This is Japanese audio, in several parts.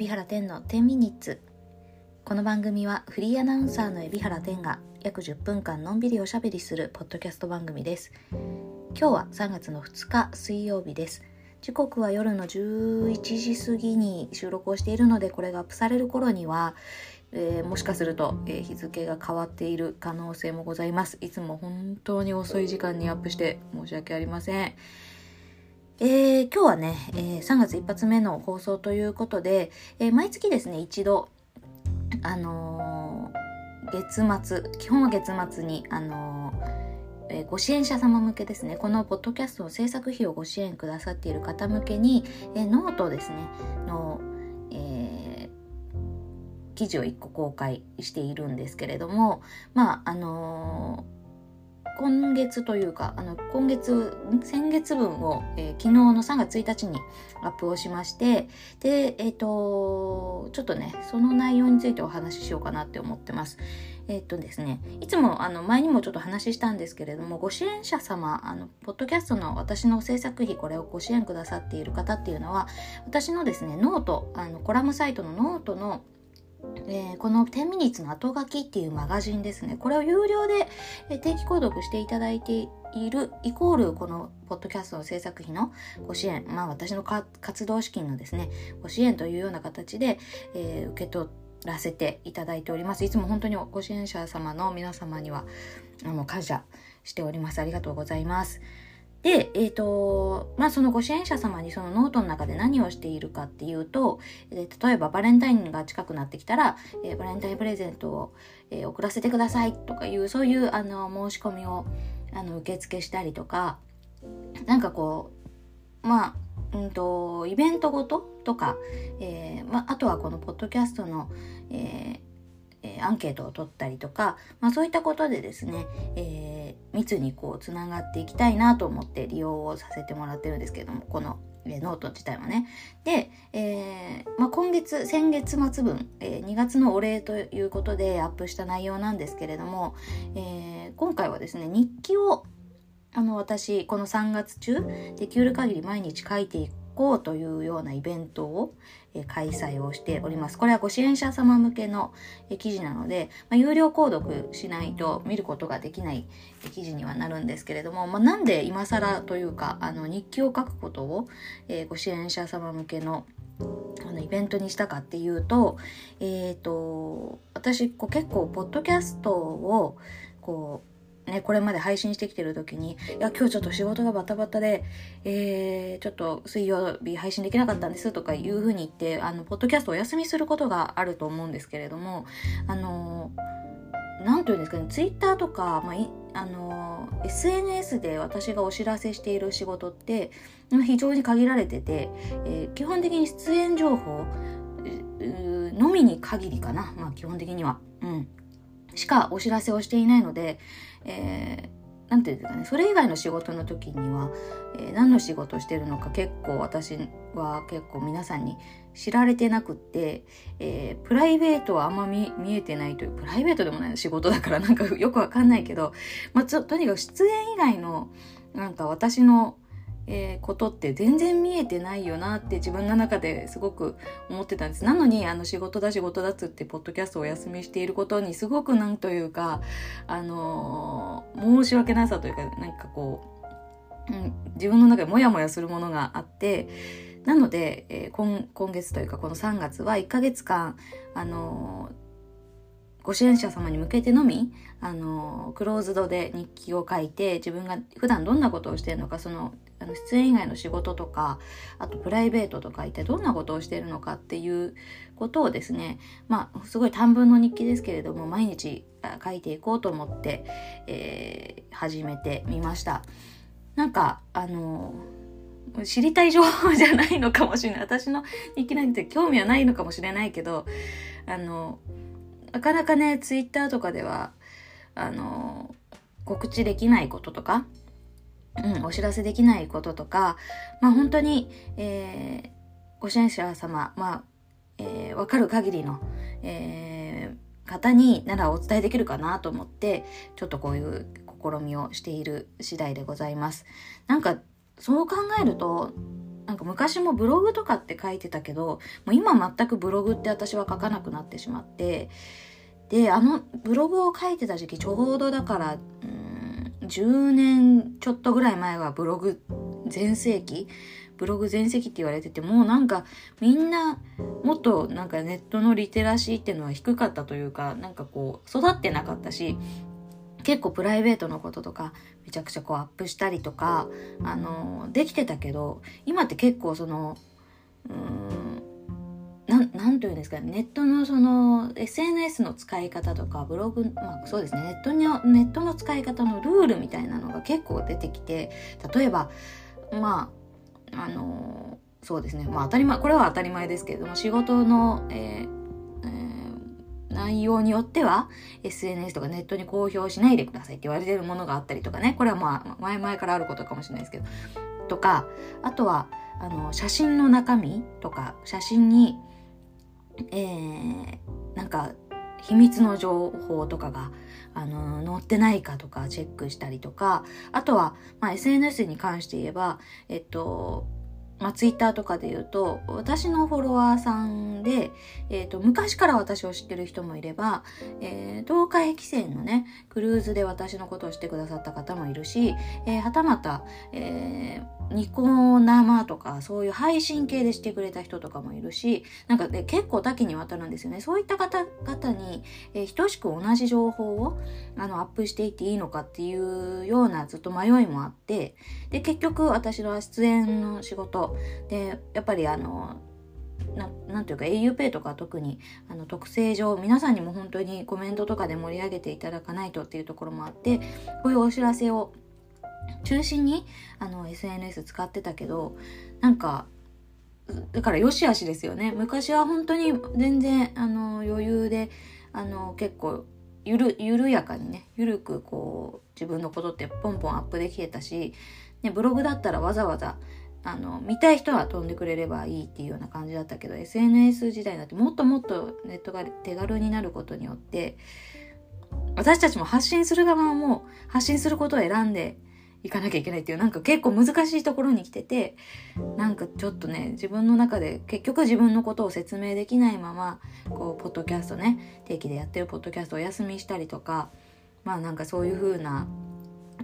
海老原天の10ミニッツこの番組はフリーアナウンサーの海老原天が約10分間のんびりおしゃべりするポッドキャスト番組です今日は3月の2日水曜日です時刻は夜の11時過ぎに収録をしているのでこれがアップされる頃にはえー、もしかすると、えー、日付が変わっている可能性もございます。いつも本当に遅い時間にアップして申し訳ありません。えー、今日はね、えー、3月一発目の放送ということで、えー、毎月ですね、一度、あの月末、基本は月末に、あのえご支援者様向けですね、このポッドキャストの制作費をご支援くださっている方向けに、えノートですね、の、え記事を1個公開しているんですけれども、まあ、あのー今月というか、あの、今月、先月分を、えー、昨日の3月1日にアップをしまして、で、えっ、ー、と、ちょっとね、その内容についてお話ししようかなって思ってます。えっ、ー、とですね、いつも、あの、前にもちょっと話したんですけれども、ご支援者様、あの、ポッドキャストの私の制作費、これをご支援くださっている方っていうのは、私のですね、ノート、あの、コラムサイトのノートのえー、この10ミニッツの後書きっていうマガジンですね。これを有料で、え定期購読していただいているイコールこのポッドキャストの制作費のご支援、まあ私の活動資金のですね、ご支援というような形で、えー、受け取らせていただいております。いつも本当にご支援者様の皆様には、あの、感謝しております。ありがとうございます。で、えっ、ー、と、まあ、そのご支援者様にそのノートの中で何をしているかっていうと、えー、例えばバレンタインが近くなってきたら、えー、バレンタインプレゼントを、え送らせてくださいとかいう、そういうあの申し込みをあの受付したりとか、なんかこう、まあ、うんと、イベントごととか、えまあ、あとはこのポッドキャストの、ええー、アンケートを取ったりとか、まあ、そういったことでですね、えー、密にこうつながっていきたいなと思って利用をさせてもらってるんですけどもこの、えー、ノート自体はね。で、えーまあ、今月先月末分、えー、2月のお礼ということでアップした内容なんですけれども、えー、今回はですね日記をあの私この3月中できる限り毎日書いていくこうというようなイベントを、開催をしております。これはご支援者様向けの、記事なので、まあ、有料購読しないと見ることができない、記事にはなるんですけれども、まあ、なんで今更というか、あの日記を書くことを、えご支援者様向けのあのイベントにしたかっていうと、えっ、ー、と、私こう結構ポッドキャストをこうね、これまで配信してきてる時に、いや、今日ちょっと仕事がバタバタで、えー、ちょっと水曜日配信できなかったんですとかいうふうに言って、あの、ポッドキャストお休みすることがあると思うんですけれども、あの、なんというんですかね、ツイッターとか、まあ、あの、SNS で私がお知らせしている仕事って、非常に限られてて、えー、基本的に出演情報のみに限りかな。まあ、基本的には。うん。しかお知らせをしていないので、えー、なんていうんですかね、それ以外の仕事の時には、えー、何の仕事してるのか結構私は結構皆さんに知られてなくって、えー、プライベートはあんま見見えてないという、プライベートでもない仕事だからなんかよくわかんないけど、まあ、とにかく出演以外のなんか私のえー、ことって全然見えてないよなって自分の中ですごく思ってたんです。なのに、あの仕事だ仕事だっつってポッドキャストをお休みしていることにすごくなんというか、あのー、申し訳なさというか、なんかこう、うん、自分の中でモヤモヤするものがあって、なので、えー、今今月というかこの3月は1ヶ月間、あのーご支援者様に向けてのみ、あの、クローズドで日記を書いて、自分が普段どんなことをしてるのか、その、あの出演以外の仕事とか、あとプライベートとか一体どんなことをしているのかっていうことをですね、まあ、すごい短文の日記ですけれども、毎日書いていこうと思って、えー、始めてみました。なんか、あの、知りたい情報じゃないのかもしれない。私の日記なんて興味はないのかもしれないけど、あの、なかなかね、ツイッターとかでは、あの、告知できないこととか、うん、お知らせできないこととか、まあ本当に、えー、ご支援者様、まあ、えー、わかる限りの、えー、方にならお伝えできるかなと思って、ちょっとこういう試みをしている次第でございます。なんか、そう考えると、なんか昔もブログとかって書いてたけど、もう今全くブログって私は書かなくなってしまって、で、あのブログを書いてた時期ちょうどだから、うん、10年ちょっとぐらい前はブログ全盛期ブログ全盛期って言われててもうなんかみんなもっとなんかネットのリテラシーっていうのは低かったというかなんかこう育ってなかったし結構プライベートのこととかめちゃくちゃこうアップしたりとかあのできてたけど今って結構そのうーんなんなんというんですかネットのその SNS の使い方とかブログまあそうですねネットのネットの使い方のルールみたいなのが結構出てきて例えばまああのそうですねまあ当たり前これは当たり前ですけれども仕事の、えー内容によっては SNS とかネットに公表しないでくださいって言われてるものがあったりとかね。これはまあ前々からあることかもしれないですけど。とかあとはあの写真の中身とか写真にえー、なんか秘密の情報とかがあの載ってないかとかチェックしたりとか。あとは、まあ、SNS に関して言えばえっとまあ、ツイッターとかで言うと、私のフォロワーさんで、えっ、ー、と、昔から私を知ってる人もいれば、えー、東海汽船のね、クルーズで私のことをしてくださった方もいるし、えー、はたまた、えー、ニコ生とか、そういう配信系でしてくれた人とかもいるし、なんかね、結構多岐にわたるんですよね。そういった方々に、えー、等しく同じ情報を、あの、アップしていっていいのかっていうようなずっと迷いもあって、で、結局私の出演の仕事、でやっぱりあのなんていうか auPay とか特にあの特性上皆さんにも本当にコメントとかで盛り上げていただかないとっていうところもあってこういうお知らせを中心にあの SNS 使ってたけどなんかだから良し悪しですよね。昔は本当に全然あの余裕であの結構ゆる緩やかにねゆるくこう自分のことってポンポンアップできてたし、ね、ブログだったらわざわざあの見たい人は飛んでくれればいいっていうような感じだったけど SNS 時代になってもっともっとネットが手軽になることによって私たちも発信する側も発信することを選んでいかなきゃいけないっていうなんか結構難しいところに来ててなんかちょっとね自分の中で結局自分のことを説明できないままこうポッドキャストね定期でやってるポッドキャストお休みしたりとかまあなんかそういう風な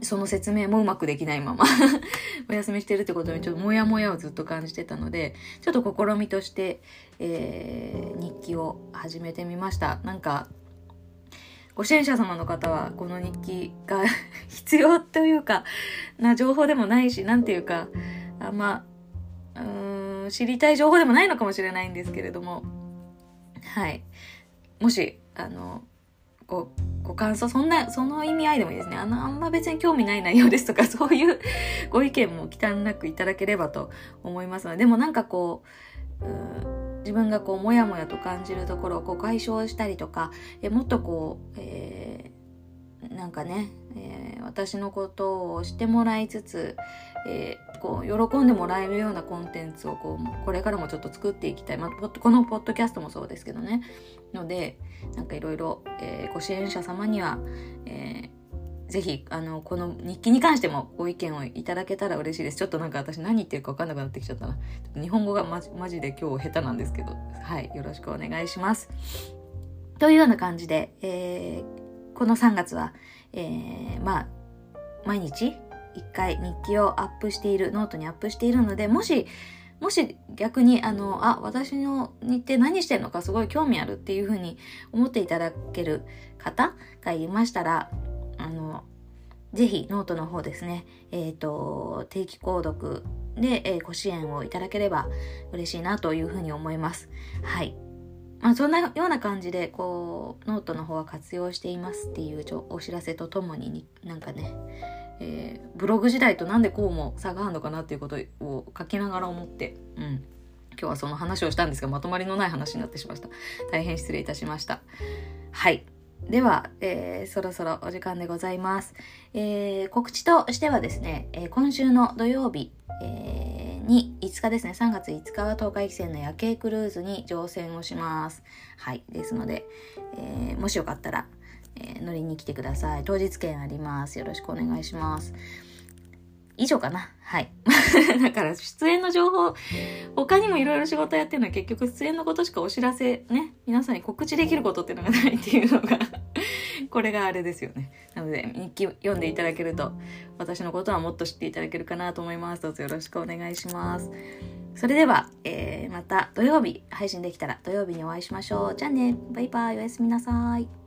その説明もうまくできないまま お休みしてるってことにちょっとモヤモヤをずっと感じてたので、ちょっと試みとして、えー、日記を始めてみました。なんか、ご支援者様の方はこの日記が 必要というか、な情報でもないし、なんていうか、あんま、うーん、知りたい情報でもないのかもしれないんですけれども、はい。もし、あの、ご、ご感想、そんな、その意味合いでもいいですね。あの、あんま別に興味ない内容ですとか、そういう ご意見も忌憚なくいただければと思いますので、でもなんかこう、う自分がこう、もやもやと感じるところをこう解消したりとか、えもっとこう、えー、なんかね、えー、私のことをしてもらいつつ、えー、こう喜んでもらえるようなコンテンツをこうこれからもちょっと作っていきたい、まあ、このポッドキャストもそうですけどね。のでなんかいろいろご支援者様には、えー、ぜひあのこの日記に関してもご意見をいただけたら嬉しいです。ちょっとなんか私何言ってるか分かんなくなってきちゃったな。日本語がマジマジで今日下手なんですけど。はいよろしくお願いします。というような感じで、えー、この3月は、えー、まあ毎日一回日記をアップしている、ノートにアップしているので、もし、もし逆に、あの、あ、私の日程何してんのかすごい興味あるっていうふうに思っていただける方がいましたら、あの、ぜひノートの方ですね、えっ、ー、と、定期購読で、えー、ご支援をいただければ嬉しいなというふうに思います。はい。まあ、そんなような感じで、こう、ノートの方は活用していますっていうお知らせとともに、なんかね、えー、ブログ時代となんでこうも差があるのかなっていうことを書きながら思って、うん。今日はその話をしたんですが、まとまりのない話になってしまいました。大変失礼いたしました。はい。では、えー、そろそろお時間でございます。えー、告知としてはですね、えー、今週の土曜日、えーに5日ですね、3月5日は東海汽船の夜景クルーズに乗船をします。はい。ですので、えーもしよかったら、えー、乗りに来てください。当日券あります。よろしくお願いします。以上かな。はい。だから出演の情報、他にもいろいろ仕事やってるのは結局出演のことしかお知らせね、皆さんに告知できることっていうのがないっていうのがこれがあれですよね。なので日記読んでいただけると私のことはもっと知っていただけるかなと思います。どうぞよろしくお願いします。それでは、えー、また土曜日配信できたら土曜日にお会いしましょう。じゃあね、バイバイ、おやすみなさい。